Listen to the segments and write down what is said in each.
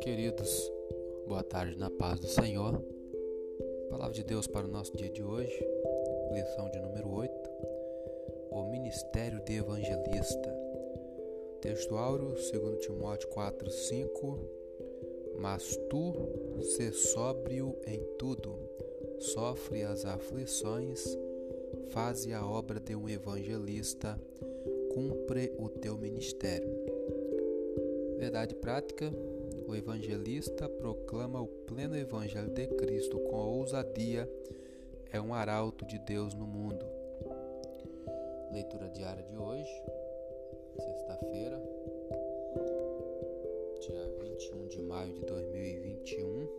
Queridos, boa tarde na paz do Senhor. Palavra de Deus para o nosso dia de hoje, lição de número 8, o ministério de evangelista. Texto áureo, 2 Timóteo 4, 5. Mas tu, se sóbrio em tudo, sofre as aflições, faze a obra de um evangelista, cumpre o teu ministério. Verdade prática: o evangelista proclama o pleno evangelho de Cristo com ousadia, é um arauto de Deus no mundo. Leitura diária de hoje, sexta-feira, dia 21 de maio de 2021.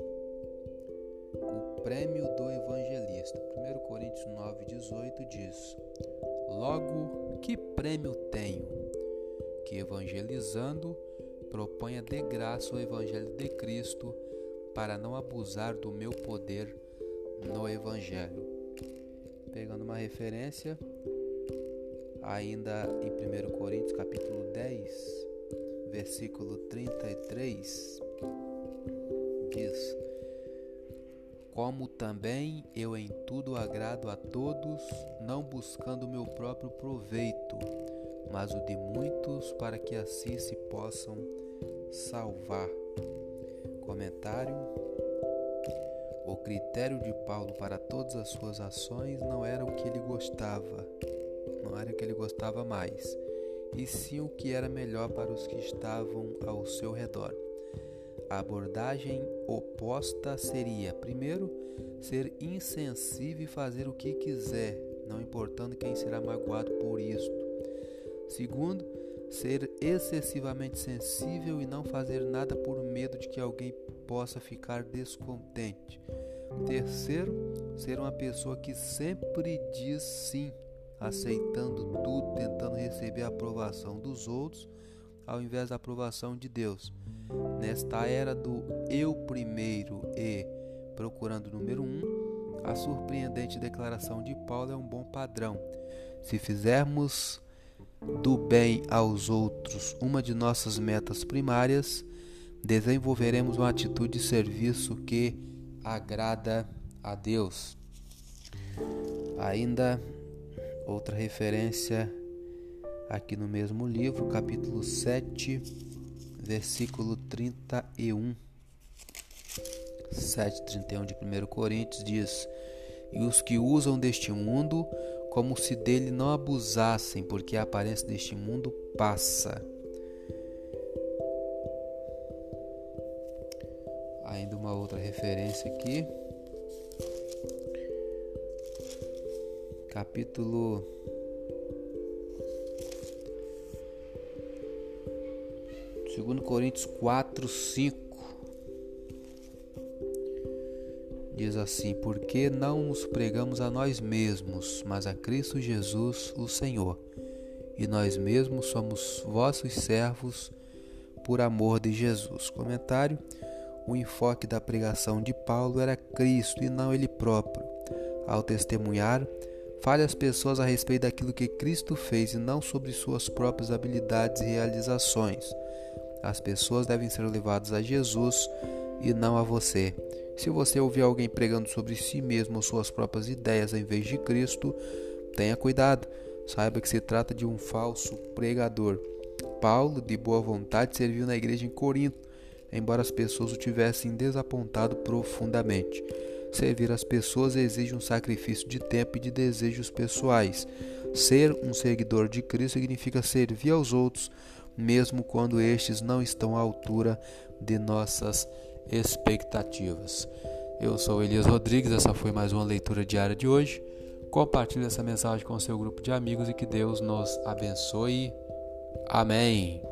Prêmio do evangelista. 1 Coríntios 9:18 diz: Logo, que prêmio tenho? Que evangelizando proponha de graça o evangelho de Cristo para não abusar do meu poder no evangelho. Pegando uma referência ainda em 1 Coríntios capítulo 10, versículo 33, diz: Como também eu em tudo agrado a todos, não buscando meu próprio proveito, mas o de muitos, para que assim se possam salvar. Comentário: O critério de Paulo para todas as suas ações não era o que ele gostava, não era o que ele gostava mais, e sim o que era melhor para os que estavam ao seu redor. A abordagem oposta seria, primeiro, ser insensível e fazer o que quiser, não importando quem será magoado por isto. Segundo, ser excessivamente sensível e não fazer nada por medo de que alguém possa ficar descontente. Terceiro, ser uma pessoa que sempre diz sim, aceitando tudo, tentando receber a aprovação dos outros ao invés da aprovação de Deus. Nesta era do eu primeiro e procurando o número um, a surpreendente declaração de Paulo é um bom padrão. Se fizermos do bem aos outros uma de nossas metas primárias, desenvolveremos uma atitude de serviço que agrada a Deus. Ainda outra referência aqui no mesmo livro, capítulo 7, versículo 31. 7:31 de 1 Coríntios diz: E os que usam deste mundo como se dele não abusassem, porque a aparência deste mundo passa. Ainda uma outra referência aqui. Capítulo Segundo Coríntios 4, 5 Diz assim: Porque não nos pregamos a nós mesmos, mas a Cristo Jesus, o Senhor. E nós mesmos somos vossos servos por amor de Jesus. Comentário: O enfoque da pregação de Paulo era Cristo e não ele próprio. Ao testemunhar, fale às pessoas a respeito daquilo que Cristo fez e não sobre suas próprias habilidades e realizações. As pessoas devem ser levadas a Jesus e não a você. Se você ouvir alguém pregando sobre si mesmo ou suas próprias ideias em vez de Cristo, tenha cuidado. Saiba que se trata de um falso pregador. Paulo, de boa vontade, serviu na igreja em Corinto, embora as pessoas o tivessem desapontado profundamente. Servir as pessoas exige um sacrifício de tempo e de desejos pessoais. Ser um seguidor de Cristo significa servir aos outros, mesmo quando estes não estão à altura de nossas expectativas. Eu sou Elias Rodrigues, essa foi mais uma leitura diária de hoje. Compartilhe essa mensagem com seu grupo de amigos e que Deus nos abençoe. Amém.